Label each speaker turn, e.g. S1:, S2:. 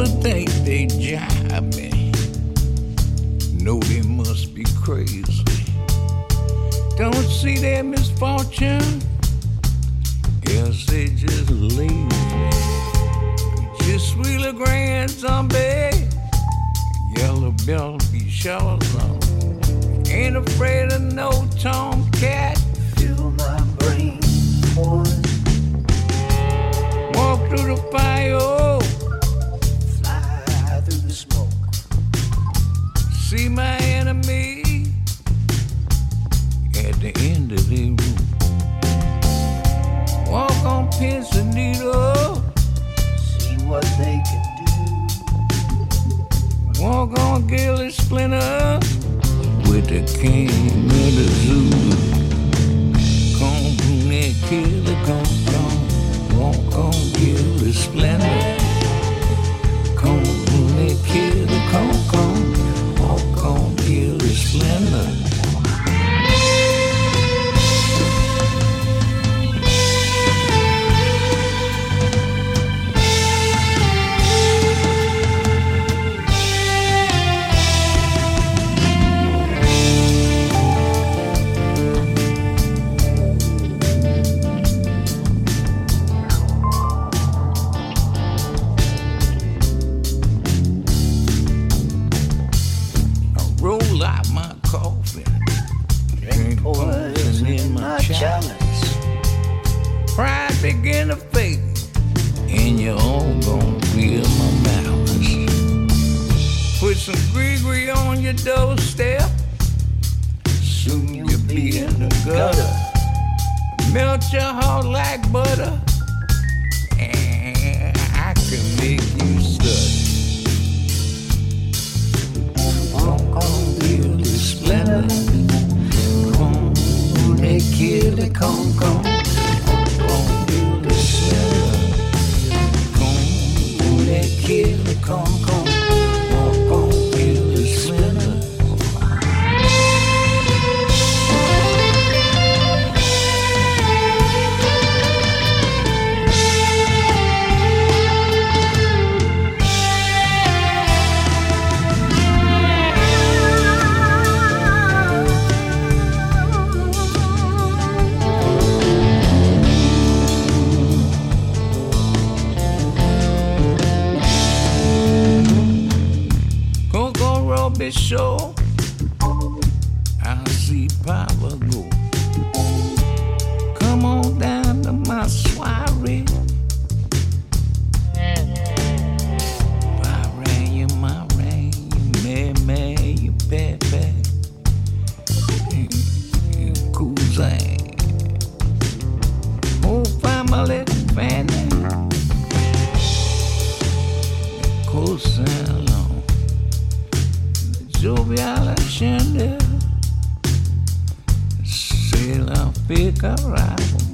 S1: People think they jive me. No, they must be crazy. Don't see their misfortune. Guess they just lazy. Just wheel a grand zombie. Yellow bell be sure some. Ain't afraid of no tomcat. Feel my brain poison. Walk through the fire. Needles. See what they can do. Walk on Gilly Splinter with the king of the zoo. Come that killer, come, come. Walk on Gilly Splinter. Begin to fade, and you're all gonna feel my malice. Put some Gregory on your doorstep. Soon you'll be in the gutter. Melt your heart like butter. And I can make you stutter. Show. fica bravo.